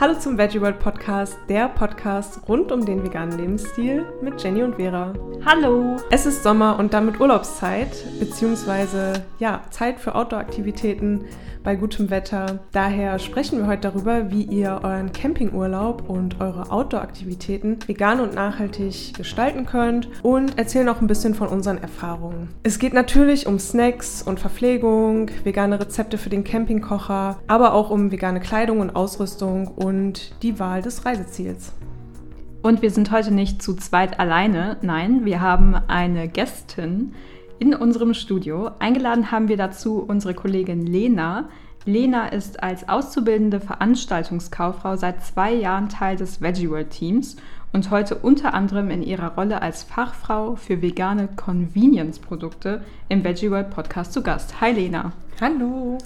Hallo zum Veggie World Podcast, der Podcast rund um den veganen Lebensstil mit Jenny und Vera. Hallo! Es ist Sommer und damit Urlaubszeit, beziehungsweise ja, Zeit für Outdoor-Aktivitäten bei gutem Wetter. Daher sprechen wir heute darüber, wie ihr euren Campingurlaub und eure Outdoor-Aktivitäten vegan und nachhaltig gestalten könnt und erzählen auch ein bisschen von unseren Erfahrungen. Es geht natürlich um Snacks und Verpflegung, vegane Rezepte für den Campingkocher, aber auch um vegane Kleidung und Ausrüstung und die Wahl des Reiseziels. Und wir sind heute nicht zu zweit alleine, nein, wir haben eine Gästin, in unserem Studio. Eingeladen haben wir dazu unsere Kollegin Lena. Lena ist als auszubildende Veranstaltungskauffrau seit zwei Jahren Teil des Veggie World Teams und heute unter anderem in ihrer Rolle als Fachfrau für vegane Convenience-Produkte im Veggie World Podcast zu Gast. Hi Lena. Hallo.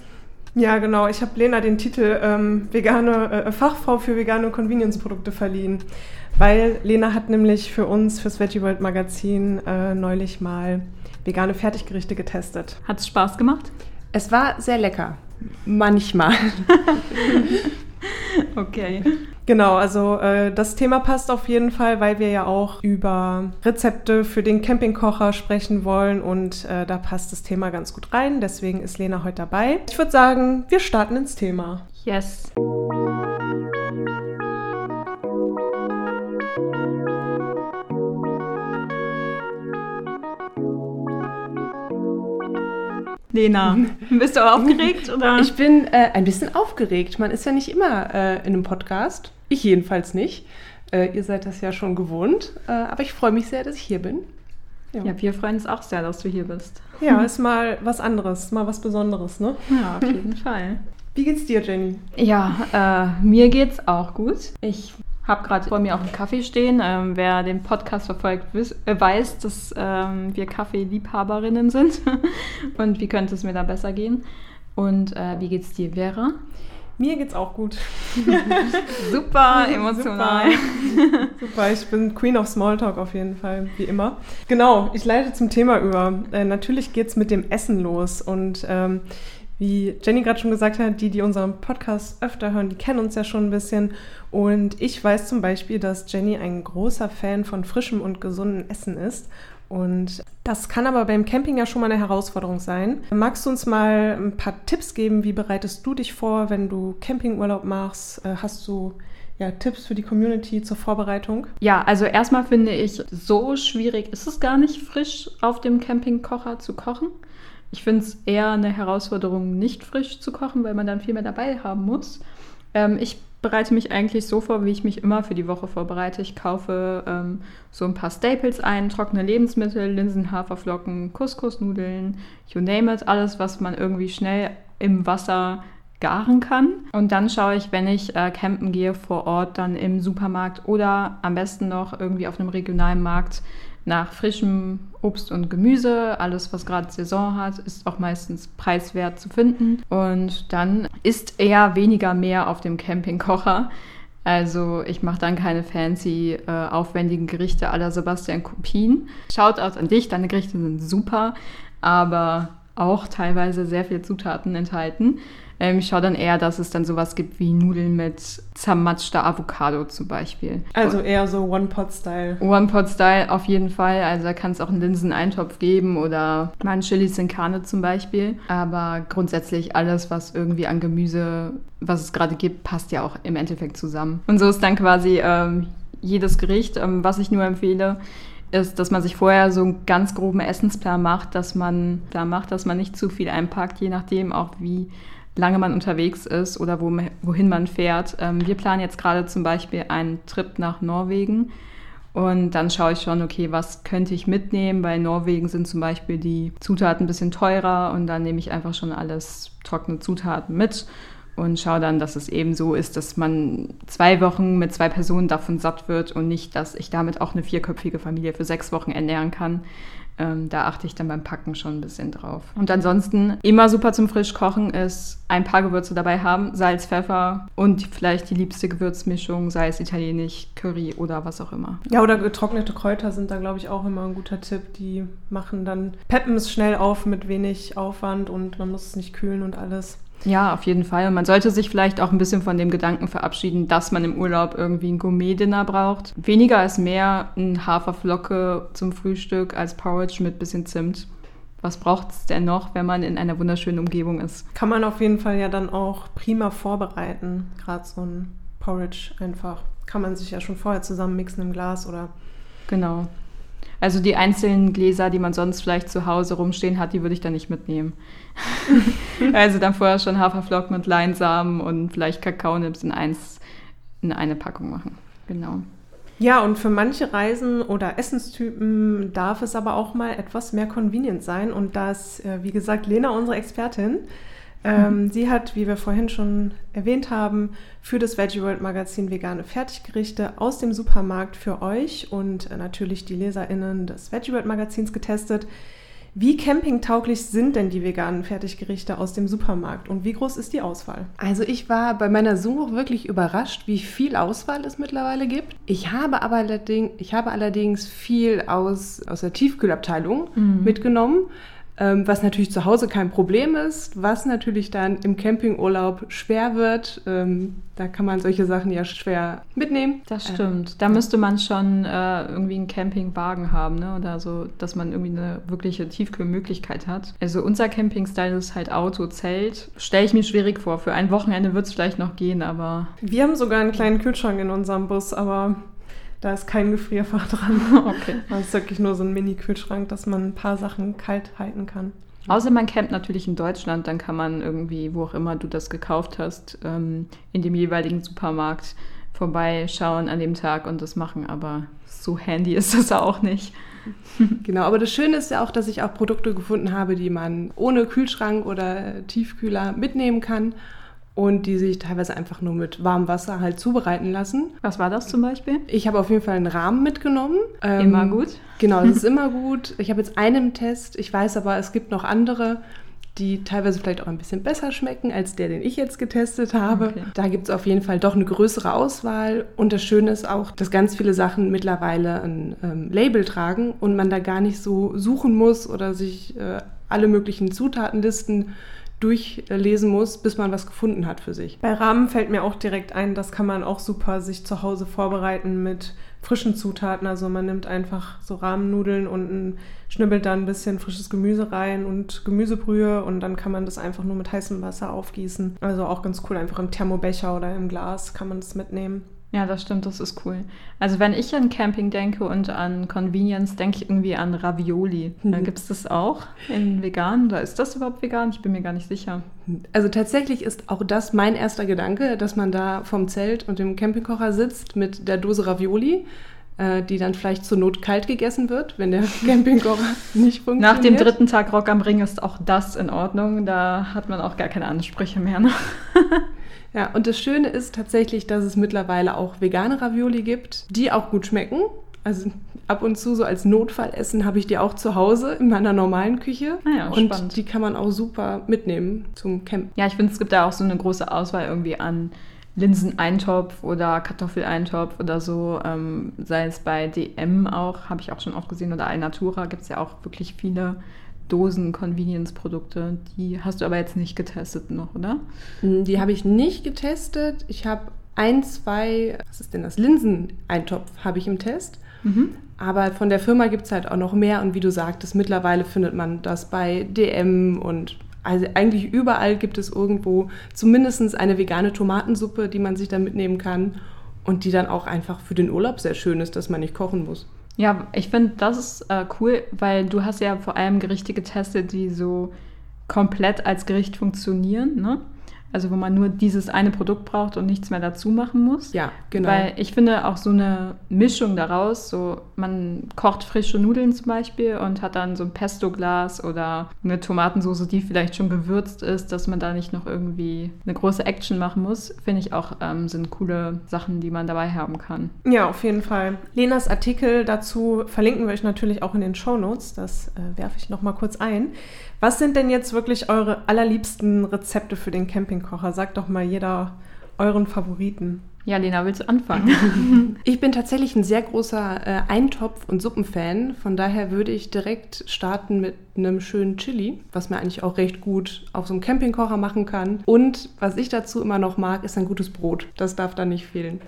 Ja, genau. Ich habe Lena den Titel ähm, vegane äh, Fachfrau für vegane Convenience-Produkte verliehen, weil Lena hat nämlich für uns fürs Veggie World Magazin äh, neulich mal vegane Fertiggerichte getestet. Hat es Spaß gemacht? Es war sehr lecker. Manchmal. okay. Genau, also äh, das Thema passt auf jeden Fall, weil wir ja auch über Rezepte für den Campingkocher sprechen wollen und äh, da passt das Thema ganz gut rein. Deswegen ist Lena heute dabei. Ich würde sagen, wir starten ins Thema. Yes. Lena, bist du aufgeregt oder? Ich bin äh, ein bisschen aufgeregt. Man ist ja nicht immer äh, in einem Podcast. Ich jedenfalls nicht. Äh, ihr seid das ja schon gewohnt. Äh, aber ich freue mich sehr, dass ich hier bin. Ja. ja. wir freuen uns auch sehr, dass du hier bist. Ja, ist mal was anderes, mal was Besonderes, ne? Ja, auf jeden Fall. Wie geht's dir, Jenny? Ja, äh, mir geht's auch gut. Ich habe gerade vor mir auch einen Kaffee stehen. Ähm, wer den Podcast verfolgt, wiss, äh, weiß, dass ähm, wir Kaffeeliebhaberinnen sind. Und wie könnte es mir da besser gehen? Und äh, wie geht's dir, Vera? Mir geht's auch gut. Super emotional. Super. Super. ich bin Queen of Smalltalk auf jeden Fall, wie immer. Genau, ich leite zum Thema über. Äh, natürlich geht's mit dem Essen los und ähm, wie Jenny gerade schon gesagt hat, die, die unseren Podcast öfter hören, die kennen uns ja schon ein bisschen. Und ich weiß zum Beispiel, dass Jenny ein großer Fan von frischem und gesundem Essen ist. Und das kann aber beim Camping ja schon mal eine Herausforderung sein. Magst du uns mal ein paar Tipps geben? Wie bereitest du dich vor, wenn du Campingurlaub machst? Äh, hast du ja, Tipps für die Community zur Vorbereitung? Ja, also erstmal finde ich, so schwierig ist es gar nicht, frisch auf dem Campingkocher zu kochen. Ich finde es eher eine Herausforderung, nicht frisch zu kochen, weil man dann viel mehr dabei haben muss. Ähm, ich bereite mich eigentlich so vor, wie ich mich immer für die Woche vorbereite. Ich kaufe ähm, so ein paar Staples ein, trockene Lebensmittel, Linsen, Haferflocken, Couscous-Nudeln, you name it, alles, was man irgendwie schnell im Wasser garen kann. Und dann schaue ich, wenn ich äh, campen gehe vor Ort, dann im Supermarkt oder am besten noch irgendwie auf einem regionalen Markt nach frischem Obst und Gemüse. Alles, was gerade Saison hat, ist auch meistens preiswert zu finden. Und dann ist eher weniger mehr auf dem Campingkocher. Also ich mache dann keine fancy, äh, aufwendigen Gerichte la Sebastian Kupin. Shoutout an dich, deine Gerichte sind super, aber auch teilweise sehr viele Zutaten enthalten. Ähm, ich schaue dann eher, dass es dann sowas gibt wie Nudeln mit zermatschter Avocado zum Beispiel. Also eher so One-Pot-Style. One-Pot-Style auf jeden Fall. Also da kann es auch einen Linseneintopf geben oder mal einen Chili sin Carne zum Beispiel. Aber grundsätzlich alles, was irgendwie an Gemüse, was es gerade gibt, passt ja auch im Endeffekt zusammen. Und so ist dann quasi ähm, jedes Gericht, ähm, was ich nur empfehle, ist, dass man sich vorher so einen ganz groben Essensplan macht, dass man da macht, dass man nicht zu viel einpackt, je nachdem auch wie lange man unterwegs ist oder wo, wohin man fährt. Ähm, wir planen jetzt gerade zum Beispiel einen Trip nach Norwegen. Und dann schaue ich schon, okay, was könnte ich mitnehmen? Bei Norwegen sind zum Beispiel die Zutaten ein bisschen teurer und dann nehme ich einfach schon alles trockene Zutaten mit und schaue dann, dass es eben so ist, dass man zwei Wochen mit zwei Personen davon satt wird und nicht, dass ich damit auch eine vierköpfige Familie für sechs Wochen ernähren kann. Ähm, da achte ich dann beim Packen schon ein bisschen drauf. Und ansonsten immer super zum Frischkochen ist ein paar Gewürze dabei haben, Salz, Pfeffer und vielleicht die liebste Gewürzmischung, sei es italienisch, Curry oder was auch immer. Ja, oder getrocknete Kräuter sind da, glaube ich, auch immer ein guter Tipp. Die machen dann, peppen es schnell auf mit wenig Aufwand und man muss es nicht kühlen und alles. Ja, auf jeden Fall. Und man sollte sich vielleicht auch ein bisschen von dem Gedanken verabschieden, dass man im Urlaub irgendwie ein Gourmet-Dinner braucht. Weniger ist mehr ein Haferflocke zum Frühstück als Porridge mit bisschen Zimt. Was braucht es denn noch, wenn man in einer wunderschönen Umgebung ist? Kann man auf jeden Fall ja dann auch prima vorbereiten. Gerade so ein Porridge einfach. Kann man sich ja schon vorher zusammenmixen im Glas oder. Genau. Also die einzelnen Gläser, die man sonst vielleicht zu Hause rumstehen hat, die würde ich dann nicht mitnehmen. also dann vorher schon Haferflocken und Leinsamen und vielleicht Kakaonips in eins in eine Packung machen. Genau. Ja, und für manche Reisen oder Essenstypen darf es aber auch mal etwas mehr convenient sein. Und da ist, äh, wie gesagt, Lena unsere Expertin. Ähm, mhm. Sie hat, wie wir vorhin schon erwähnt haben, für das Veggie World Magazin vegane Fertiggerichte aus dem Supermarkt für euch und äh, natürlich die LeserInnen des Veggie World Magazins getestet. Wie campingtauglich sind denn die veganen Fertiggerichte aus dem Supermarkt und wie groß ist die Auswahl? Also ich war bei meiner Suche wirklich überrascht, wie viel Auswahl es mittlerweile gibt. Ich habe aber allerdings, ich habe allerdings viel aus, aus der Tiefkühlabteilung mhm. mitgenommen ähm, was natürlich zu Hause kein Problem ist, was natürlich dann im Campingurlaub schwer wird. Ähm, da kann man solche Sachen ja schwer mitnehmen. Das äh, stimmt. Äh, da müsste man schon äh, irgendwie einen Campingwagen haben, ne? Oder so, dass man irgendwie eine wirkliche Tiefkühlmöglichkeit hat. Also unser Campingstyle ist halt Auto, Zelt. Stelle ich mir schwierig vor. Für ein Wochenende wird es vielleicht noch gehen, aber. Wir haben sogar einen kleinen Kühlschrank in unserem Bus, aber da ist kein Gefrierfach dran. Okay. Das ist wirklich nur so ein Mini-Kühlschrank, dass man ein paar Sachen kalt halten kann. Außer man campt natürlich in Deutschland, dann kann man irgendwie, wo auch immer du das gekauft hast, ähm, in dem jeweiligen Supermarkt vorbeischauen an dem Tag und das machen. Aber so handy ist das auch nicht. Genau, aber das Schöne ist ja auch, dass ich auch Produkte gefunden habe, die man ohne Kühlschrank oder Tiefkühler mitnehmen kann und die sich teilweise einfach nur mit warmem Wasser halt zubereiten lassen. Was war das zum Beispiel? Ich habe auf jeden Fall einen Rahmen mitgenommen. Immer ähm, gut. Genau, das ist immer gut. Ich habe jetzt einen Test. Ich weiß aber, es gibt noch andere die teilweise vielleicht auch ein bisschen besser schmecken als der, den ich jetzt getestet habe. Okay. Da gibt es auf jeden Fall doch eine größere Auswahl. Und das Schöne ist auch, dass ganz viele Sachen mittlerweile ein ähm, Label tragen und man da gar nicht so suchen muss oder sich äh, alle möglichen Zutatenlisten durchlesen muss, bis man was gefunden hat für sich. Bei Rahmen fällt mir auch direkt ein, das kann man auch super sich zu Hause vorbereiten mit frischen Zutaten. Also man nimmt einfach so Rahmennudeln und schnibbelt da ein bisschen frisches Gemüse rein und Gemüsebrühe und dann kann man das einfach nur mit heißem Wasser aufgießen. Also auch ganz cool, einfach im Thermobecher oder im Glas kann man das mitnehmen. Ja, das stimmt, das ist cool. Also wenn ich an Camping denke und an Convenience, denke ich irgendwie an Ravioli. Mhm. Gibt es das auch in vegan oder ist das überhaupt vegan? Ich bin mir gar nicht sicher. Also tatsächlich ist auch das mein erster Gedanke, dass man da vom Zelt und dem Campingkocher sitzt mit der Dose Ravioli äh, die dann vielleicht zur Not kalt gegessen wird, wenn der Campingkocher nicht funktioniert. Nach dem dritten Tag Rock am Ring ist auch das in Ordnung. Da hat man auch gar keine Ansprüche mehr. Ne? Ja, und das Schöne ist tatsächlich, dass es mittlerweile auch vegane Ravioli gibt, die auch gut schmecken. Also ab und zu so als Notfallessen habe ich die auch zu Hause in meiner normalen Küche. Ah ja, und spannend. die kann man auch super mitnehmen zum Campen. Ja, ich finde, es gibt da auch so eine große Auswahl irgendwie an Linseneintopf oder Kartoffeleintopf oder so. Ähm, sei es bei DM auch, habe ich auch schon oft gesehen, oder Alnatura gibt es ja auch wirklich viele Dosen-Convenience-Produkte. Die hast du aber jetzt nicht getestet noch, oder? Hm, die habe ich nicht getestet. Ich habe ein, zwei, was ist denn das? Linseneintopf habe ich im Test. Mhm. Aber von der Firma gibt es halt auch noch mehr. Und wie du sagtest, mittlerweile findet man das bei DM und also eigentlich überall gibt es irgendwo zumindest eine vegane Tomatensuppe, die man sich dann mitnehmen kann und die dann auch einfach für den Urlaub sehr schön ist, dass man nicht kochen muss. Ja, ich finde, das ist äh, cool, weil du hast ja vor allem Gerichte getestet, die so komplett als Gericht funktionieren, ne? Also wo man nur dieses eine Produkt braucht und nichts mehr dazu machen muss. Ja, genau. Weil ich finde auch so eine Mischung daraus, so man kocht frische Nudeln zum Beispiel und hat dann so ein Pesto-Glas oder eine Tomatensauce, die vielleicht schon gewürzt ist, dass man da nicht noch irgendwie eine große Action machen muss, finde ich auch ähm, sind coole Sachen, die man dabei haben kann. Ja, auf jeden Fall. Lenas Artikel dazu verlinken wir euch natürlich auch in den Show Notes. Das äh, werfe ich noch mal kurz ein. Was sind denn jetzt wirklich eure allerliebsten Rezepte für den Campingkocher? Sagt doch mal jeder euren Favoriten? Ja, Lena, willst du anfangen? ich bin tatsächlich ein sehr großer äh, Eintopf- und Suppenfan. Von daher würde ich direkt starten mit einem schönen Chili, was man eigentlich auch recht gut auf so einem Campingkocher machen kann. Und was ich dazu immer noch mag, ist ein gutes Brot. Das darf da nicht fehlen.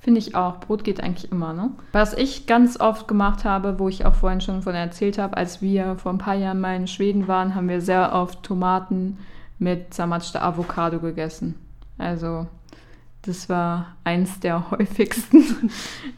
Finde ich auch. Brot geht eigentlich immer, ne? Was ich ganz oft gemacht habe, wo ich auch vorhin schon von erzählt habe, als wir vor ein paar Jahren mal in Schweden waren, haben wir sehr oft Tomaten mit zermatschter Avocado gegessen. Also das war eins der häufigsten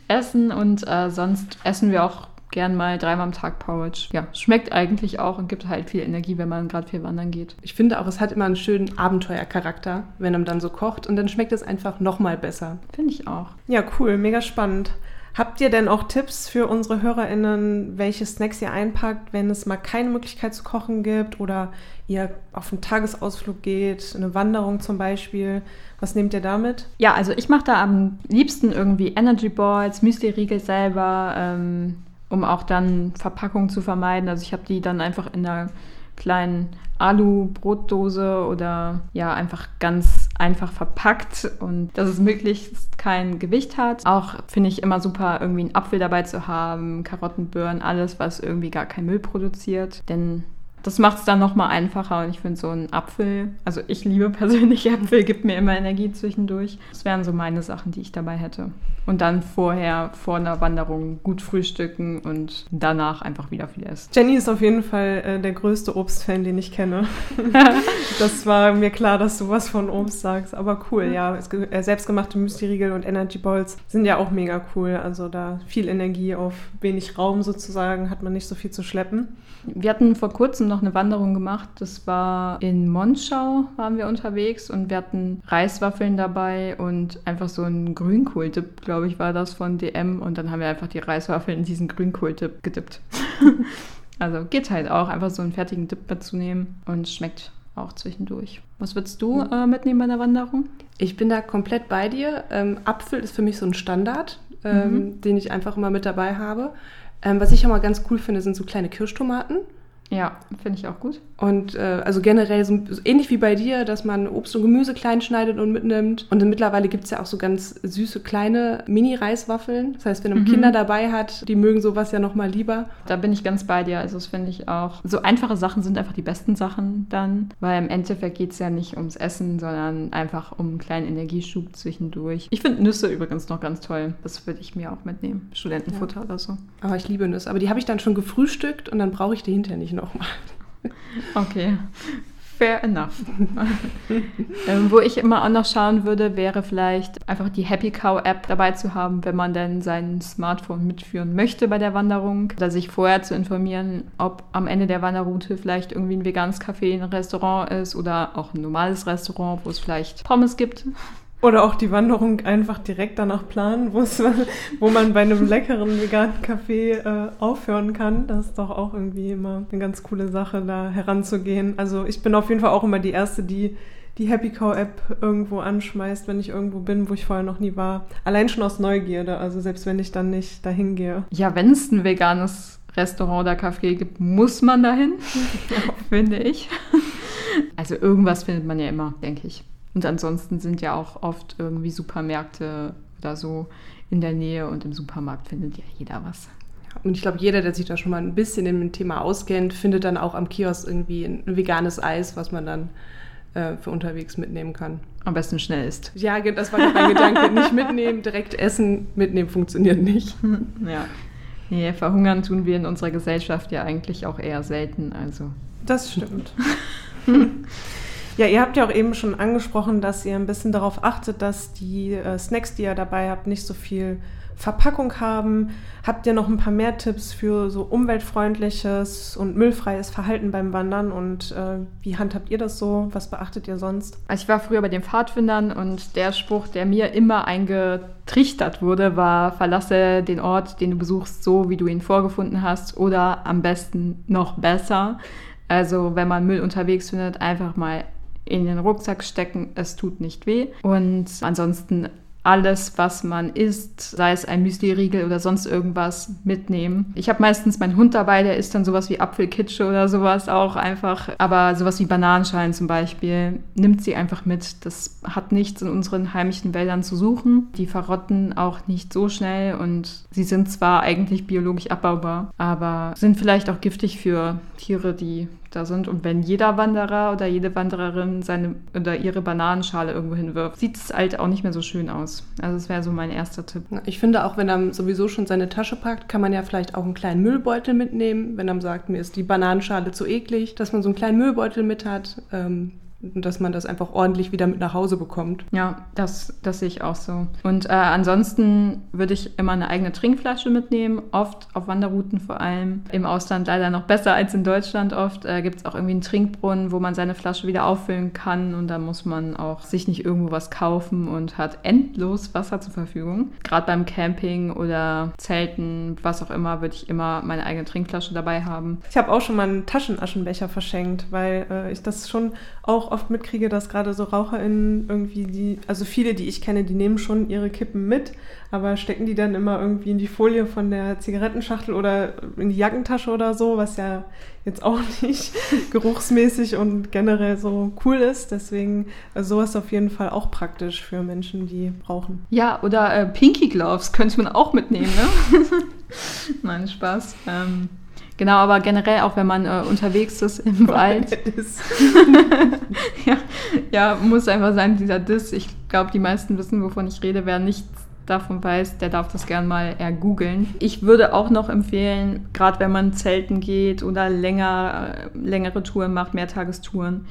Essen und äh, sonst essen wir auch gern mal dreimal am Tag Porridge. Ja, schmeckt eigentlich auch und gibt halt viel Energie, wenn man gerade viel wandern geht. Ich finde auch, es hat immer einen schönen Abenteuercharakter, wenn man dann so kocht und dann schmeckt es einfach nochmal besser. Finde ich auch. Ja, cool, mega spannend. Habt ihr denn auch Tipps für unsere HörerInnen, welche Snacks ihr einpackt, wenn es mal keine Möglichkeit zu kochen gibt oder ihr auf einen Tagesausflug geht, eine Wanderung zum Beispiel? Was nehmt ihr damit? Ja, also ich mache da am liebsten irgendwie Energy Balls, Müsli-Riegel selber, ähm, um auch dann Verpackungen zu vermeiden. Also ich habe die dann einfach in einer kleinen Alu-Brotdose oder ja, einfach ganz einfach verpackt und dass es möglichst kein Gewicht hat. Auch finde ich immer super, irgendwie einen Apfel dabei zu haben, Karotten, Birnen, alles, was irgendwie gar kein Müll produziert. Denn das macht es dann nochmal einfacher und ich finde so ein Apfel, also ich liebe persönlich Äpfel, gibt mir immer Energie zwischendurch. Das wären so meine Sachen, die ich dabei hätte. Und dann vorher, vor einer Wanderung gut frühstücken und danach einfach wieder viel essen. Jenny ist auf jeden Fall äh, der größte Obstfan, den ich kenne. das war mir klar, dass du was von Obst sagst, aber cool, ja. Äh, selbstgemachte Müsli-Riegel und Energy Balls sind ja auch mega cool. Also da viel Energie auf wenig Raum sozusagen, hat man nicht so viel zu schleppen. Wir hatten vor kurzem noch eine Wanderung gemacht. Das war in Monschau waren wir unterwegs und wir hatten Reiswaffeln dabei und einfach so ein Grünkohl-Dip, glaube ich, war das von DM. Und dann haben wir einfach die Reiswaffeln in diesen Grünkohl-Dip gedippt. also geht halt auch, einfach so einen fertigen Dip mitzunehmen und schmeckt auch zwischendurch. Was würdest du äh, mitnehmen bei der Wanderung? Ich bin da komplett bei dir. Ähm, Apfel ist für mich so ein Standard, ähm, mhm. den ich einfach immer mit dabei habe. Ähm, was ich auch mal ganz cool finde, sind so kleine Kirschtomaten. Ja, finde ich auch gut. Und äh, also generell so, ähnlich wie bei dir, dass man Obst und Gemüse klein schneidet und mitnimmt. Und mittlerweile gibt es ja auch so ganz süße kleine Mini-Reiswaffeln. Das heißt, wenn man mhm. Kinder dabei hat, die mögen sowas ja nochmal lieber. Da bin ich ganz bei dir. Also das finde ich auch. So einfache Sachen sind einfach die besten Sachen dann. Weil im Endeffekt geht es ja nicht ums Essen, sondern einfach um einen kleinen Energieschub zwischendurch. Ich finde Nüsse übrigens noch ganz toll. Das würde ich mir auch mitnehmen. Studentenfutter ja. oder so. Aber ich liebe Nüsse. Aber die habe ich dann schon gefrühstückt und dann brauche ich die hinterher nicht nochmal. Okay. Fair enough. ähm, wo ich immer auch noch schauen würde, wäre vielleicht einfach die Happy Cow App dabei zu haben, wenn man denn sein Smartphone mitführen möchte bei der Wanderung. Oder sich vorher zu informieren, ob am Ende der Wanderroute vielleicht irgendwie ein veganes Café, ein Restaurant ist oder auch ein normales Restaurant, wo es vielleicht Pommes gibt. Oder auch die Wanderung einfach direkt danach planen, wo man bei einem leckeren veganen Café äh, aufhören kann. Das ist doch auch irgendwie immer eine ganz coole Sache, da heranzugehen. Also ich bin auf jeden Fall auch immer die Erste, die die Happy Cow App irgendwo anschmeißt, wenn ich irgendwo bin, wo ich vorher noch nie war. Allein schon aus Neugierde, also selbst wenn ich dann nicht dahin gehe. Ja, wenn es ein veganes Restaurant oder Café gibt, muss man dahin, finde ich. Also irgendwas findet man ja immer, denke ich. Und ansonsten sind ja auch oft irgendwie Supermärkte oder so in der Nähe und im Supermarkt findet ja jeder was. Und ich glaube, jeder, der sich da schon mal ein bisschen dem Thema auskennt, findet dann auch am Kiosk irgendwie ein veganes Eis, was man dann äh, für unterwegs mitnehmen kann. Am besten schnell ist. Ja, das war mein Gedanke. Nicht mitnehmen, direkt essen, mitnehmen funktioniert nicht. Ja. Nee, verhungern tun wir in unserer Gesellschaft ja eigentlich auch eher selten. Also. Das stimmt. Ja, ihr habt ja auch eben schon angesprochen, dass ihr ein bisschen darauf achtet, dass die äh, Snacks, die ihr dabei habt, nicht so viel Verpackung haben. Habt ihr noch ein paar mehr Tipps für so umweltfreundliches und müllfreies Verhalten beim Wandern und äh, wie handhabt ihr das so? Was beachtet ihr sonst? Also ich war früher bei den Pfadfindern und der Spruch, der mir immer eingetrichtert wurde, war, verlasse den Ort, den du besuchst, so wie du ihn vorgefunden hast oder am besten noch besser. Also wenn man Müll unterwegs findet, einfach mal in den Rucksack stecken, es tut nicht weh. Und ansonsten alles, was man isst, sei es ein Müsli-Riegel oder sonst irgendwas, mitnehmen. Ich habe meistens meinen Hund dabei, der isst dann sowas wie Apfelkitsche oder sowas auch einfach. Aber sowas wie Bananenschalen zum Beispiel, nimmt sie einfach mit. Das hat nichts in unseren heimischen Wäldern zu suchen. Die verrotten auch nicht so schnell und sie sind zwar eigentlich biologisch abbaubar, aber sind vielleicht auch giftig für Tiere, die da sind. Und wenn jeder Wanderer oder jede Wandererin seine oder ihre Bananenschale irgendwo hinwirft, sieht es halt auch nicht mehr so schön aus. Also das wäre so mein erster Tipp. Ich finde auch, wenn er sowieso schon seine Tasche packt, kann man ja vielleicht auch einen kleinen Müllbeutel mitnehmen. Wenn er sagt, mir ist die Bananenschale zu eklig, dass man so einen kleinen Müllbeutel mit hat. Ähm, dass man das einfach ordentlich wieder mit nach Hause bekommt. Ja, das, das sehe ich auch so. Und äh, ansonsten würde ich immer eine eigene Trinkflasche mitnehmen, oft auf Wanderrouten vor allem. Im Ausland leider noch besser als in Deutschland oft. Äh, Gibt es auch irgendwie einen Trinkbrunnen, wo man seine Flasche wieder auffüllen kann und da muss man auch sich nicht irgendwo was kaufen und hat endlos Wasser zur Verfügung. Gerade beim Camping oder Zelten, was auch immer, würde ich immer meine eigene Trinkflasche dabei haben. Ich habe auch schon mal einen Taschenaschenbecher verschenkt, weil äh, ich das schon auch oft mitkriege, dass gerade so RaucherInnen irgendwie die, also viele, die ich kenne, die nehmen schon ihre Kippen mit, aber stecken die dann immer irgendwie in die Folie von der Zigarettenschachtel oder in die Jackentasche oder so, was ja jetzt auch nicht geruchsmäßig und generell so cool ist. Deswegen also sowas auf jeden Fall auch praktisch für Menschen, die rauchen. Ja, oder äh, Pinky Gloves könnte man auch mitnehmen, ne? Nein, Spaß. Ähm, Genau, aber generell auch wenn man äh, unterwegs ist im Wald. ja, ja, muss einfach sein, dieser Diss. Ich glaube, die meisten wissen, wovon ich rede. Wer nichts davon weiß, der darf das gern mal eher googeln. Ich würde auch noch empfehlen, gerade wenn man zelten geht oder länger, äh, längere Touren macht, Mehrtagestouren,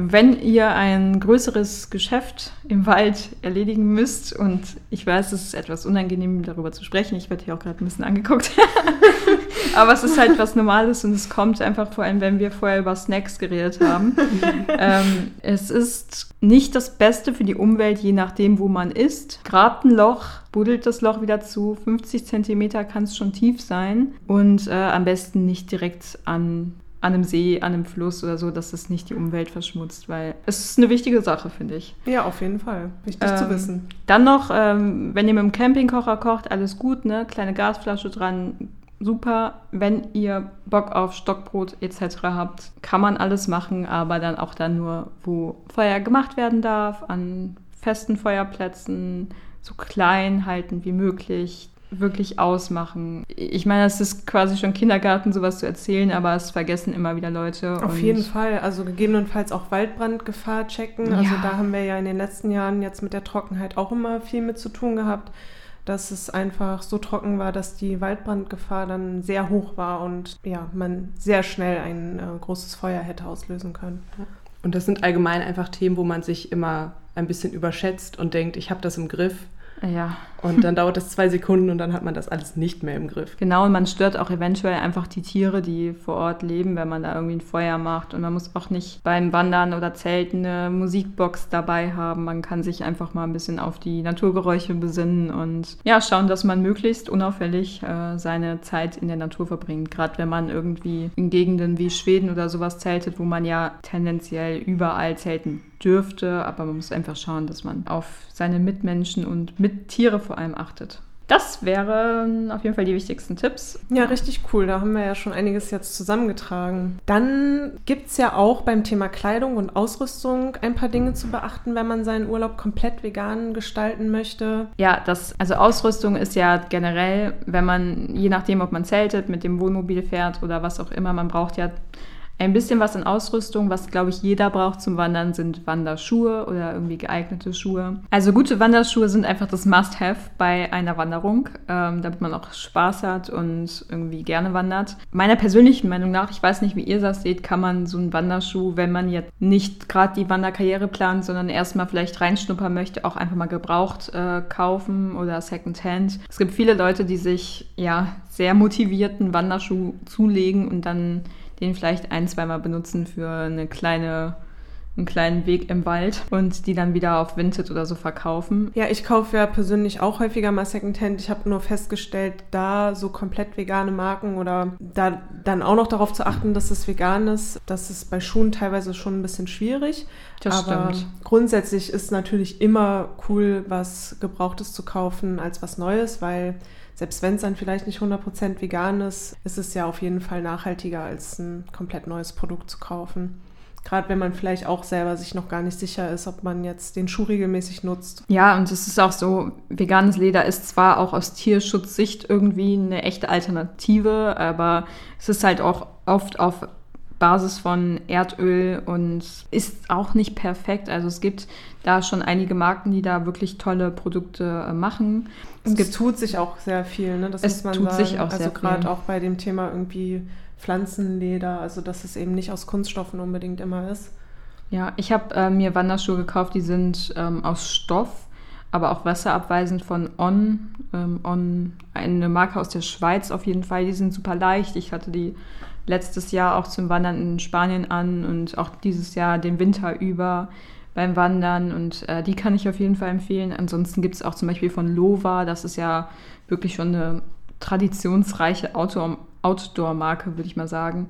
wenn ihr ein größeres Geschäft im Wald erledigen müsst, und ich weiß, es ist etwas unangenehm, darüber zu sprechen, ich werde hier auch gerade ein bisschen angeguckt, aber es ist halt was Normales und es kommt einfach vor allem, wenn wir vorher über Snacks geredet haben. ähm, es ist nicht das Beste für die Umwelt, je nachdem, wo man ist. Grabt ein Loch, buddelt das Loch wieder zu, 50 Zentimeter kann es schon tief sein und äh, am besten nicht direkt an an einem See, an einem Fluss oder so, dass es nicht die Umwelt verschmutzt, weil es ist eine wichtige Sache, finde ich. Ja, auf jeden Fall. Wichtig ähm, zu wissen. Dann noch, ähm, wenn ihr mit dem Campingkocher kocht, alles gut, ne? Kleine Gasflasche dran, super. Wenn ihr Bock auf Stockbrot etc. habt, kann man alles machen, aber dann auch dann nur, wo Feuer gemacht werden darf, an festen Feuerplätzen, so klein halten wie möglich wirklich ausmachen. Ich meine, es ist quasi schon Kindergarten, sowas zu erzählen, aber es vergessen immer wieder Leute. Auf jeden Fall. Also gegebenenfalls auch Waldbrandgefahr checken. Also ja. Also da haben wir ja in den letzten Jahren jetzt mit der Trockenheit auch immer viel mit zu tun gehabt, dass es einfach so trocken war, dass die Waldbrandgefahr dann sehr hoch war und ja, man sehr schnell ein äh, großes Feuer hätte auslösen können. Und das sind allgemein einfach Themen, wo man sich immer ein bisschen überschätzt und denkt, ich habe das im Griff. Ja. Und dann dauert das zwei Sekunden und dann hat man das alles nicht mehr im Griff. Genau, und man stört auch eventuell einfach die Tiere, die vor Ort leben, wenn man da irgendwie ein Feuer macht. Und man muss auch nicht beim Wandern oder Zelten eine Musikbox dabei haben. Man kann sich einfach mal ein bisschen auf die Naturgeräusche besinnen und ja, schauen, dass man möglichst unauffällig äh, seine Zeit in der Natur verbringt. Gerade wenn man irgendwie in Gegenden wie Schweden oder sowas zeltet, wo man ja tendenziell überall zelten dürfte, aber man muss einfach schauen, dass man auf seine Mitmenschen und Mittiere vor allem achtet. Das wären auf jeden Fall die wichtigsten Tipps. Ja, richtig cool. Da haben wir ja schon einiges jetzt zusammengetragen. Dann gibt es ja auch beim Thema Kleidung und Ausrüstung ein paar Dinge zu beachten, wenn man seinen Urlaub komplett vegan gestalten möchte. Ja, das, also Ausrüstung ist ja generell, wenn man, je nachdem, ob man zeltet, mit dem Wohnmobil fährt oder was auch immer, man braucht ja ein bisschen was an Ausrüstung, was glaube ich jeder braucht zum Wandern, sind Wanderschuhe oder irgendwie geeignete Schuhe. Also gute Wanderschuhe sind einfach das Must-Have bei einer Wanderung, ähm, damit man auch Spaß hat und irgendwie gerne wandert. Meiner persönlichen Meinung nach, ich weiß nicht, wie ihr das seht, kann man so einen Wanderschuh, wenn man jetzt nicht gerade die Wanderkarriere plant, sondern erstmal vielleicht reinschnuppern möchte, auch einfach mal gebraucht äh, kaufen oder Secondhand. Es gibt viele Leute, die sich ja sehr motivierten Wanderschuh zulegen und dann den vielleicht ein, zweimal benutzen für eine kleine einen kleinen Weg im Wald und die dann wieder auf Vinted oder so verkaufen. Ja, ich kaufe ja persönlich auch häufiger mal Secondhand. Ich habe nur festgestellt, da so komplett vegane Marken oder da dann auch noch darauf zu achten, dass es vegan ist, das ist bei Schuhen teilweise schon ein bisschen schwierig. Das Aber stimmt. grundsätzlich ist natürlich immer cool, was Gebrauchtes zu kaufen als was Neues, weil selbst wenn es dann vielleicht nicht 100% vegan ist, ist es ja auf jeden Fall nachhaltiger, als ein komplett neues Produkt zu kaufen. Gerade wenn man vielleicht auch selber sich noch gar nicht sicher ist, ob man jetzt den Schuh regelmäßig nutzt. Ja, und es ist auch so, veganes Leder ist zwar auch aus Tierschutzsicht irgendwie eine echte Alternative, aber es ist halt auch oft auf Basis von Erdöl und ist auch nicht perfekt. Also es gibt da schon einige Marken, die da wirklich tolle Produkte äh, machen. Es, es tut sich auch sehr viel, ne? Das es muss man tut sagen. sich auch also sehr viel. Also gerade auch bei dem Thema irgendwie Pflanzenleder, also dass es eben nicht aus Kunststoffen unbedingt immer ist. Ja, ich habe äh, mir Wanderschuhe gekauft, die sind ähm, aus Stoff, aber auch wasserabweisend von On. Ähm, On, eine Marke aus der Schweiz auf jeden Fall. Die sind super leicht. Ich hatte die letztes Jahr auch zum Wandern in Spanien an und auch dieses Jahr den Winter über beim Wandern und äh, die kann ich auf jeden Fall empfehlen. Ansonsten gibt es auch zum Beispiel von Lova, das ist ja wirklich schon eine traditionsreiche Outdoor-Marke, würde ich mal sagen.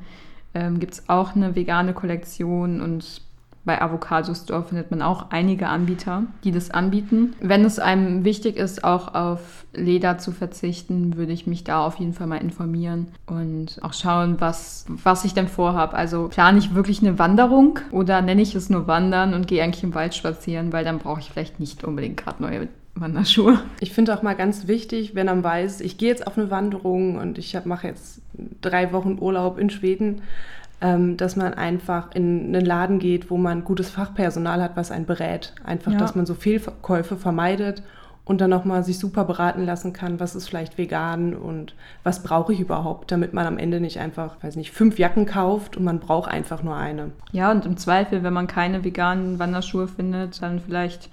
Ähm, gibt es auch eine vegane Kollektion und bei Avocado Store findet man auch einige Anbieter, die das anbieten. Wenn es einem wichtig ist, auch auf Leder zu verzichten, würde ich mich da auf jeden Fall mal informieren und auch schauen, was, was ich denn vorhabe. Also plane ich wirklich eine Wanderung oder nenne ich es nur Wandern und gehe eigentlich im Wald spazieren, weil dann brauche ich vielleicht nicht unbedingt gerade neue Wanderschuhe. Ich finde auch mal ganz wichtig, wenn man weiß, ich gehe jetzt auf eine Wanderung und ich mache jetzt drei Wochen Urlaub in Schweden, ähm, dass man einfach in einen Laden geht, wo man gutes Fachpersonal hat, was einen berät. Einfach, ja. dass man so Fehlkäufe vermeidet und dann nochmal sich super beraten lassen kann, was ist vielleicht vegan und was brauche ich überhaupt, damit man am Ende nicht einfach, weiß nicht, fünf Jacken kauft und man braucht einfach nur eine. Ja, und im Zweifel, wenn man keine veganen Wanderschuhe findet, dann vielleicht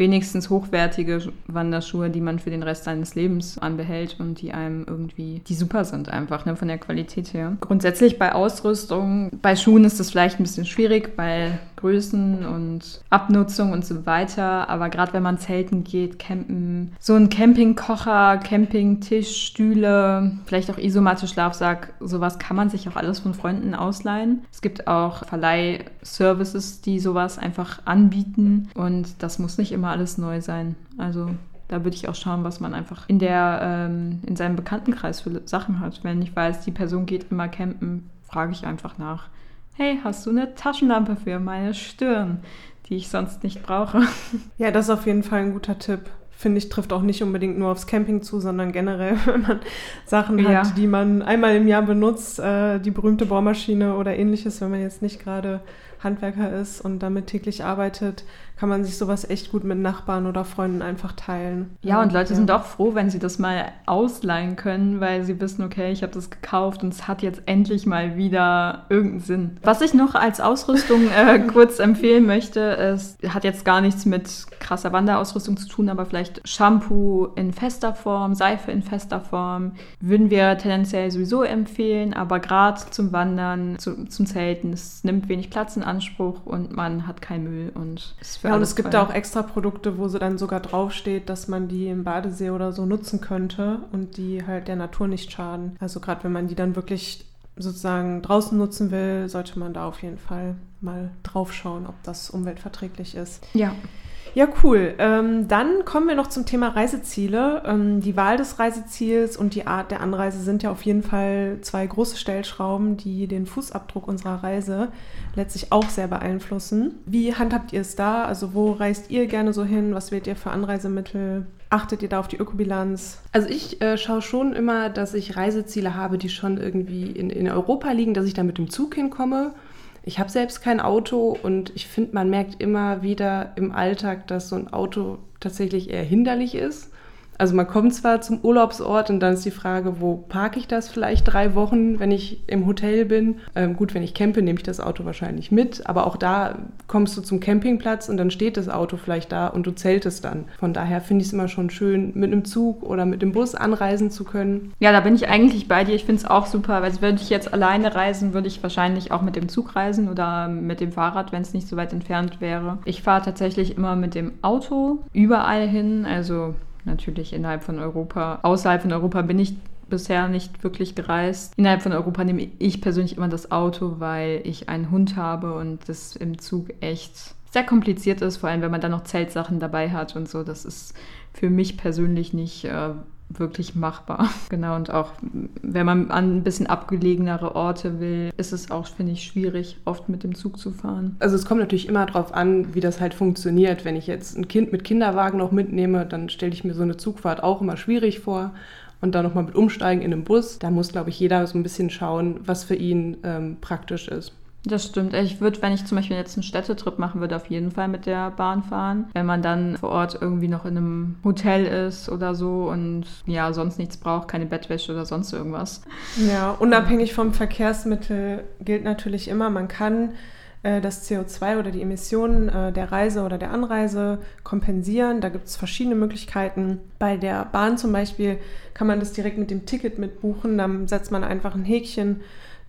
wenigstens hochwertige Wanderschuhe, die man für den Rest seines Lebens anbehält und die einem irgendwie, die super sind einfach, ne, von der Qualität her. Grundsätzlich bei Ausrüstung, bei Schuhen ist das vielleicht ein bisschen schwierig, bei Größen und Abnutzung und so weiter. Aber gerade wenn man zelten geht, campen, so ein Campingkocher, Campingtisch, Stühle, vielleicht auch Isomatte, Schlafsack, sowas kann man sich auch alles von Freunden ausleihen. Es gibt auch Verleihservices, die sowas einfach anbieten und das muss nicht immer alles neu sein. Also da würde ich auch schauen, was man einfach in der ähm, in seinem Bekanntenkreis für Sachen hat. Wenn ich weiß, die Person geht immer campen, frage ich einfach nach hey, hast du eine Taschenlampe für meine Stirn, die ich sonst nicht brauche? Ja, das ist auf jeden Fall ein guter Tipp. Finde ich, trifft auch nicht unbedingt nur aufs Camping zu, sondern generell, wenn man Sachen hat, ja. die man einmal im Jahr benutzt, äh, die berühmte Bohrmaschine oder ähnliches, wenn man jetzt nicht gerade Handwerker ist und damit täglich arbeitet, kann man sich sowas echt gut mit Nachbarn oder Freunden einfach teilen. Ja, und Leute ja. sind auch froh, wenn sie das mal ausleihen können, weil sie wissen, okay, ich habe das gekauft und es hat jetzt endlich mal wieder irgendeinen Sinn. Was ich noch als Ausrüstung äh, kurz empfehlen möchte, ist, hat jetzt gar nichts mit krasser Wanderausrüstung zu tun, aber vielleicht Shampoo in fester Form, Seife in fester Form, würden wir tendenziell sowieso empfehlen, aber gerade zum Wandern, zu, zum Zelten, es nimmt wenig Platz in Anspruch und man hat keinen Müll und es für ja, und es gibt da auch extra Produkte, wo so dann sogar draufsteht, dass man die im Badesee oder so nutzen könnte und die halt der Natur nicht schaden. Also gerade wenn man die dann wirklich sozusagen draußen nutzen will, sollte man da auf jeden Fall mal drauf schauen, ob das umweltverträglich ist. Ja. Ja, cool. Ähm, dann kommen wir noch zum Thema Reiseziele. Ähm, die Wahl des Reiseziels und die Art der Anreise sind ja auf jeden Fall zwei große Stellschrauben, die den Fußabdruck unserer Reise letztlich auch sehr beeinflussen. Wie handhabt ihr es da? Also wo reist ihr gerne so hin? Was wählt ihr für Anreisemittel? Achtet ihr da auf die Ökobilanz? Also ich äh, schaue schon immer, dass ich Reiseziele habe, die schon irgendwie in, in Europa liegen, dass ich da mit dem Zug hinkomme ich habe selbst kein Auto und ich finde, man merkt immer wieder im Alltag, dass so ein Auto tatsächlich eher hinderlich ist. Also man kommt zwar zum Urlaubsort und dann ist die Frage, wo parke ich das vielleicht drei Wochen, wenn ich im Hotel bin. Ähm, gut, wenn ich campe, nehme ich das Auto wahrscheinlich mit, aber auch da kommst du zum Campingplatz und dann steht das Auto vielleicht da und du zeltest dann. Von daher finde ich es immer schon schön, mit einem Zug oder mit dem Bus anreisen zu können. Ja, da bin ich eigentlich bei dir. Ich finde es auch super, weil würde ich jetzt alleine reisen, würde ich wahrscheinlich auch mit dem Zug reisen oder mit dem Fahrrad, wenn es nicht so weit entfernt wäre. Ich fahre tatsächlich immer mit dem Auto überall hin, also natürlich innerhalb von Europa. Außerhalb von Europa bin ich bisher nicht wirklich gereist. Innerhalb von Europa nehme ich persönlich immer das Auto, weil ich einen Hund habe und das im Zug echt sehr kompliziert ist, vor allem wenn man dann noch Zeltsachen dabei hat und so. Das ist für mich persönlich nicht äh, wirklich machbar. Genau, und auch wenn man an ein bisschen abgelegenere Orte will, ist es auch, finde ich, schwierig, oft mit dem Zug zu fahren. Also es kommt natürlich immer darauf an, wie das halt funktioniert. Wenn ich jetzt ein Kind mit Kinderwagen noch mitnehme, dann stelle ich mir so eine Zugfahrt auch immer schwierig vor. Und dann nochmal mit Umsteigen in einem Bus. Da muss, glaube ich, jeder so ein bisschen schauen, was für ihn ähm, praktisch ist. Das stimmt. Ich würde, wenn ich zum Beispiel jetzt einen Städtetrip machen würde, auf jeden Fall mit der Bahn fahren. Wenn man dann vor Ort irgendwie noch in einem Hotel ist oder so und ja, sonst nichts braucht, keine Bettwäsche oder sonst irgendwas. Ja, unabhängig vom Verkehrsmittel gilt natürlich immer, man kann äh, das CO2 oder die Emissionen äh, der Reise oder der Anreise kompensieren. Da gibt es verschiedene Möglichkeiten. Bei der Bahn zum Beispiel kann man das direkt mit dem Ticket mitbuchen. Dann setzt man einfach ein Häkchen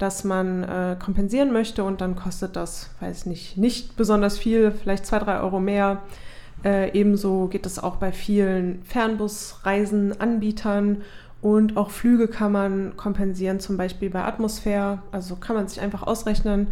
dass man äh, kompensieren möchte und dann kostet das, weiß nicht, nicht besonders viel, vielleicht zwei, drei Euro mehr. Äh, ebenso geht es auch bei vielen Fernbusreisenanbietern und auch Flüge kann man kompensieren, zum Beispiel bei Atmosphäre. Also kann man sich einfach ausrechnen,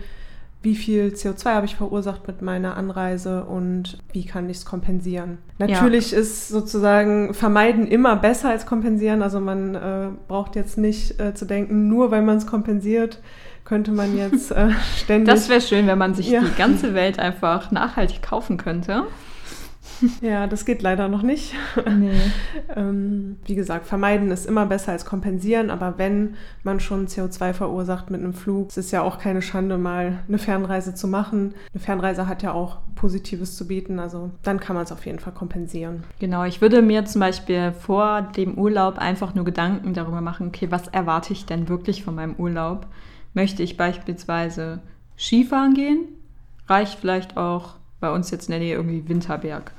wie viel CO2 habe ich verursacht mit meiner Anreise und wie kann ich es kompensieren. Natürlich ja. ist sozusagen Vermeiden immer besser als kompensieren. Also man äh, braucht jetzt nicht äh, zu denken, nur weil man es kompensiert, könnte man jetzt äh, ständig. Das wäre schön, wenn man sich ja. die ganze Welt einfach nachhaltig kaufen könnte. Ja, das geht leider noch nicht. Nee. ähm, wie gesagt, vermeiden ist immer besser als kompensieren, aber wenn man schon CO2 verursacht mit einem Flug, es ist ja auch keine Schande, mal eine Fernreise zu machen. Eine Fernreise hat ja auch Positives zu bieten, also dann kann man es auf jeden Fall kompensieren. Genau, ich würde mir zum Beispiel vor dem Urlaub einfach nur Gedanken darüber machen, okay, was erwarte ich denn wirklich von meinem Urlaub? Möchte ich beispielsweise Skifahren gehen? Reicht vielleicht auch bei uns jetzt in der Nähe irgendwie Winterberg.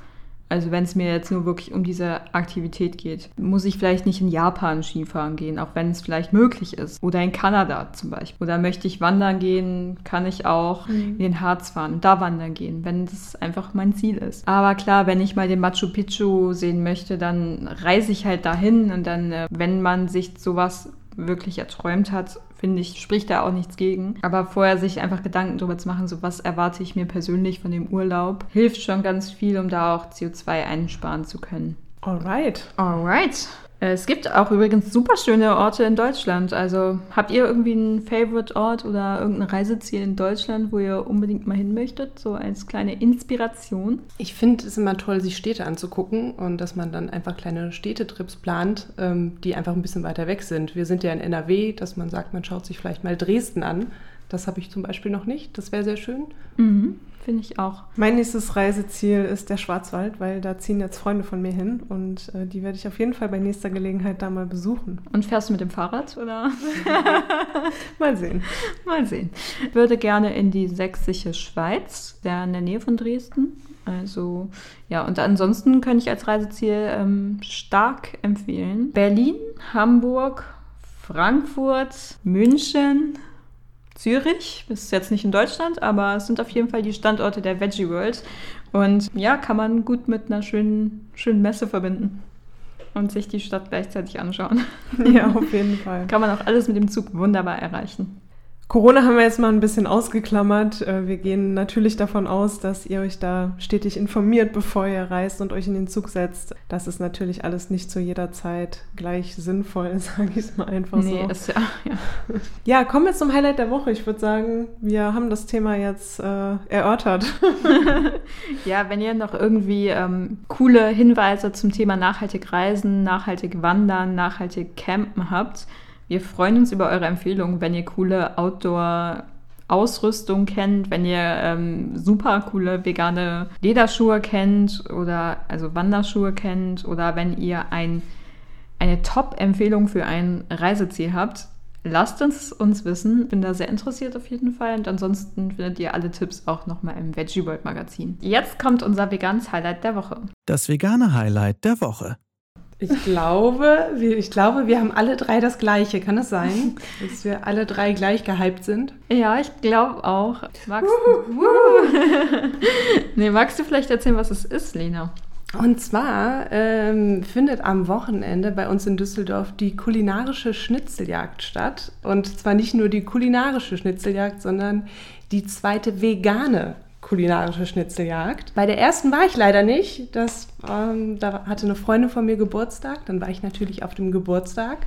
Also wenn es mir jetzt nur wirklich um diese Aktivität geht, muss ich vielleicht nicht in Japan Skifahren gehen, auch wenn es vielleicht möglich ist. Oder in Kanada zum Beispiel. Oder möchte ich wandern gehen, kann ich auch mhm. in den Harz fahren und da wandern gehen, wenn das einfach mein Ziel ist. Aber klar, wenn ich mal den Machu Picchu sehen möchte, dann reise ich halt dahin und dann, äh, wenn man sich sowas wirklich erträumt hat, finde ich, spricht da auch nichts gegen. Aber vorher sich einfach Gedanken darüber zu machen, so was erwarte ich mir persönlich von dem Urlaub, hilft schon ganz viel, um da auch CO2 einsparen zu können. Alright. Alright. Es gibt auch übrigens super schöne Orte in Deutschland. Also habt ihr irgendwie einen Favorite-Ort oder irgendein Reiseziel in Deutschland, wo ihr unbedingt mal hin möchtet? So als kleine Inspiration? Ich finde es immer toll, sich Städte anzugucken und dass man dann einfach kleine Städtetrips plant, ähm, die einfach ein bisschen weiter weg sind. Wir sind ja in NRW, dass man sagt, man schaut sich vielleicht mal Dresden an. Das habe ich zum Beispiel noch nicht. Das wäre sehr schön. Mhm. Finde ich auch. Mein nächstes Reiseziel ist der Schwarzwald, weil da ziehen jetzt Freunde von mir hin und äh, die werde ich auf jeden Fall bei nächster Gelegenheit da mal besuchen. Und fährst du mit dem Fahrrad oder? mal sehen. Mal sehen. Ich würde gerne in die sächsische Schweiz, der in der Nähe von Dresden. Also ja, und ansonsten kann ich als Reiseziel ähm, stark empfehlen. Berlin, Hamburg, Frankfurt, München, Zürich. Ist jetzt nicht in Deutschland, aber es sind auf jeden Fall die Standorte der Veggie World. Und ja, kann man gut mit einer schönen, schönen Messe verbinden und sich die Stadt gleichzeitig anschauen. Ja, auf jeden Fall. kann man auch alles mit dem Zug wunderbar erreichen. Corona haben wir jetzt mal ein bisschen ausgeklammert. Äh, wir gehen natürlich davon aus, dass ihr euch da stetig informiert, bevor ihr reist und euch in den Zug setzt. Das ist natürlich alles nicht zu jeder Zeit gleich sinnvoll, sage ich es mal einfach nee, so. Ist ja, ja. ja, kommen wir zum Highlight der Woche. Ich würde sagen, wir haben das Thema jetzt äh, erörtert. ja, wenn ihr noch irgendwie ähm, coole Hinweise zum Thema nachhaltig reisen, nachhaltig wandern, nachhaltig campen habt, wir freuen uns über eure Empfehlungen, wenn ihr coole Outdoor- Ausrüstung kennt, wenn ihr ähm, super coole vegane Lederschuhe kennt oder also Wanderschuhe kennt oder wenn ihr ein, eine Top-Empfehlung für ein Reiseziel habt, lasst uns uns wissen. Bin da sehr interessiert auf jeden Fall. Und ansonsten findet ihr alle Tipps auch nochmal im Veggie World Magazin. Jetzt kommt unser veganes Highlight der Woche. Das vegane Highlight der Woche. Ich glaube, wir, ich glaube, wir haben alle drei das Gleiche. Kann es sein, dass wir alle drei gleich gehypt sind? Ja, ich glaube auch. Magst du, nee, magst du vielleicht erzählen, was es ist, Lena? Und zwar ähm, findet am Wochenende bei uns in Düsseldorf die kulinarische Schnitzeljagd statt. Und zwar nicht nur die kulinarische Schnitzeljagd, sondern die zweite vegane kulinarische Schnitzeljagd. Bei der ersten war ich leider nicht. Das, ähm, da hatte eine Freundin von mir Geburtstag. Dann war ich natürlich auf dem Geburtstag.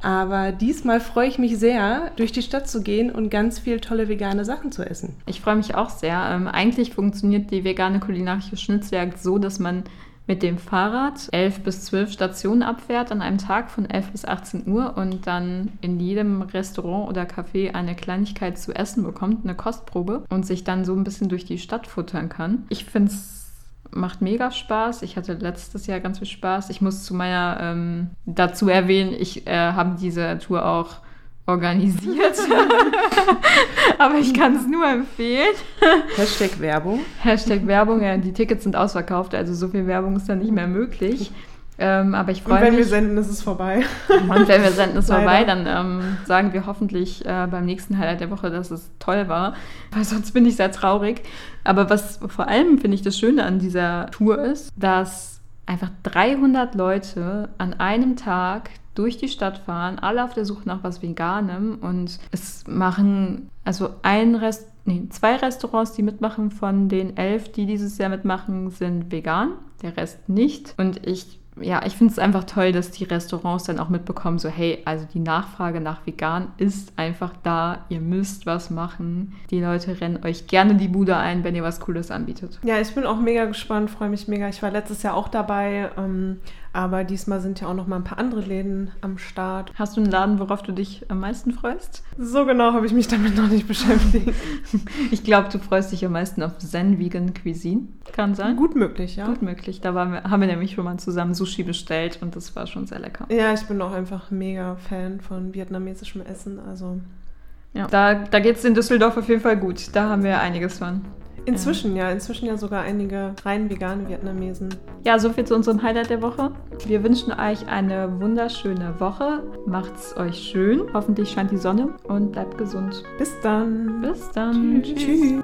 Aber diesmal freue ich mich sehr, durch die Stadt zu gehen und ganz viel tolle vegane Sachen zu essen. Ich freue mich auch sehr. Ähm, eigentlich funktioniert die vegane kulinarische Schnitzeljagd so, dass man mit dem Fahrrad 11 bis 12 Stationen abfährt an einem Tag von 11 bis 18 Uhr und dann in jedem Restaurant oder Café eine Kleinigkeit zu essen bekommt, eine Kostprobe und sich dann so ein bisschen durch die Stadt futtern kann. Ich finde es macht mega Spaß. Ich hatte letztes Jahr ganz viel Spaß. Ich muss zu meiner ähm, dazu erwähnen, ich äh, habe diese Tour auch organisiert. Aber ich kann es nur empfehlen. Hashtag Werbung. Hashtag Werbung, ja, die Tickets sind ausverkauft, also so viel Werbung ist dann nicht mehr möglich. Ähm, aber ich freue mich. Und wenn wir senden, ist es vorbei. Und wenn wir senden, ist es vorbei, dann ähm, sagen wir hoffentlich äh, beim nächsten Highlight der Woche, dass es toll war. Weil sonst bin ich sehr traurig. Aber was vor allem, finde ich, das Schöne an dieser Tour ist, dass einfach 300 Leute an einem Tag durch die Stadt fahren, alle auf der Suche nach was Veganem und es machen also ein Rest, nee, zwei Restaurants, die mitmachen von den elf, die dieses Jahr mitmachen, sind vegan, der Rest nicht. Und ich ja, ich finde es einfach toll, dass die Restaurants dann auch mitbekommen, so hey, also die Nachfrage nach vegan ist einfach da, ihr müsst was machen. Die Leute rennen euch gerne die Bude ein, wenn ihr was Cooles anbietet. Ja, ich bin auch mega gespannt, freue mich mega. Ich war letztes Jahr auch dabei, ähm, aber diesmal sind ja auch noch mal ein paar andere Läden am Start. Hast du einen Laden, worauf du dich am meisten freust? So genau habe ich mich damit noch nicht beschäftigt. ich glaube, du freust dich am meisten auf Zen Vegan Cuisine. Kann sein? Gut möglich, ja. Gut möglich. Da wir, haben wir nämlich schon mal zusammen Sushi bestellt und das war schon sehr lecker. Ja, ich bin auch einfach mega Fan von vietnamesischem Essen. Also ja, da, da geht es in Düsseldorf auf jeden Fall gut. Da haben wir einiges von. Inzwischen ja. inzwischen ja sogar einige rein vegane Vietnamesen. Ja, soviel zu unserem Highlight der Woche. Wir wünschen euch eine wunderschöne Woche. Macht's euch schön. Hoffentlich scheint die Sonne und bleibt gesund. Bis dann. Bis dann. Tschüss. Tschüss.